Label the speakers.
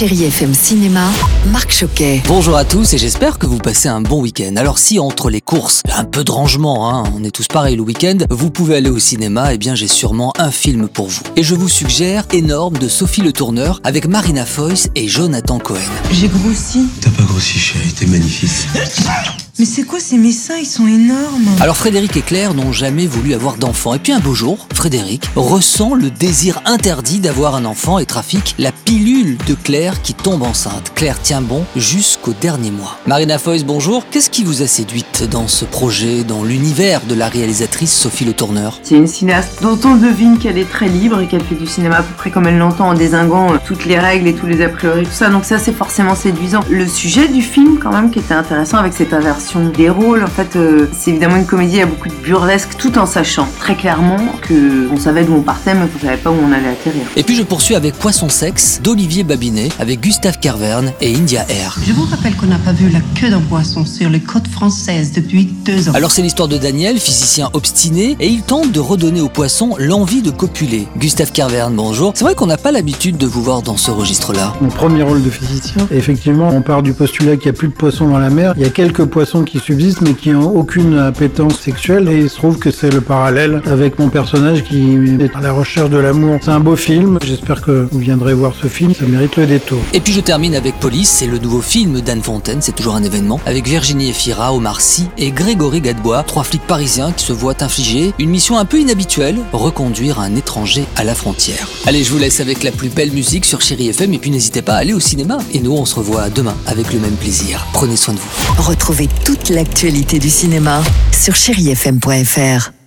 Speaker 1: Chéri FM Cinéma, Marc Choquet.
Speaker 2: Bonjour à tous et j'espère que vous passez un bon week-end. Alors si entre les courses, un peu de rangement, hein, on est tous pareils le week-end, vous pouvez aller au cinéma, eh bien j'ai sûrement un film pour vous. Et je vous suggère Énorme de Sophie Le Tourneur avec Marina Foïs et Jonathan Cohen.
Speaker 3: J'ai grossi.
Speaker 4: T'as pas grossi, chérie, t'es magnifique.
Speaker 3: Mais c'est quoi ces messins Ils sont énormes.
Speaker 2: Alors Frédéric et Claire n'ont jamais voulu avoir d'enfant. Et puis un beau jour, Frédéric ressent le désir interdit d'avoir un enfant et trafique la pilule de Claire qui tombe enceinte. Claire tient bon jusqu'au dernier mois. Marina Foïs, bonjour. Qu'est-ce qui vous a séduite dans ce projet, dans l'univers de la réalisatrice Sophie Le Tourneur?
Speaker 3: C'est une cinéaste dont on devine qu'elle est très libre et qu'elle fait du cinéma à peu près comme elle l'entend en désinguant euh, toutes les règles et tous les a priori, tout ça. Donc ça, c'est forcément séduisant. Le sujet du film, quand même, qui était intéressant avec cette inversion des rôles. En fait, euh, c'est évidemment une comédie, il y a beaucoup de burlesque, tout en sachant très clairement que on savait d'où on partait, mais qu'on savait pas où on allait atterrir.
Speaker 2: Et puis je poursuis avec Poisson Sexe d'Olivier Babinet avec Gustave Carverne et India Air.
Speaker 5: Je vous rappelle qu'on n'a pas vu la queue d'un poisson sur les côtes françaises depuis deux ans.
Speaker 2: Alors c'est l'histoire de Daniel, physicien obstiné, et il tente de redonner au poisson l'envie de copuler. Gustave Carverne, bonjour. C'est vrai qu'on n'a pas l'habitude de vous voir dans ce registre-là.
Speaker 6: Mon premier rôle de physicien, effectivement, on part du postulat qu'il n'y a plus de poissons dans la mer. Il y a quelques poissons qui subsistent, mais qui n'ont aucune appétence sexuelle, et il se trouve que c'est le parallèle avec mon personnage qui est à la recherche de l'amour. C'est un beau film. J'espère que vous viendrez voir ce film. Ça mérite le détour.
Speaker 2: Et puis je termine avec Police, c'est le nouveau film d'Anne Fontaine, c'est toujours un événement, avec Virginie Efira, Omar Sy et Grégory Gadebois, trois flics parisiens qui se voient infliger une mission un peu inhabituelle, reconduire un étranger à la frontière. Allez, je vous laisse avec la plus belle musique sur Chéri FM et puis n'hésitez pas à aller au cinéma. Et nous, on se revoit demain avec le même plaisir. Prenez soin de vous.
Speaker 1: Retrouvez toute l'actualité du cinéma sur chérifm.fr.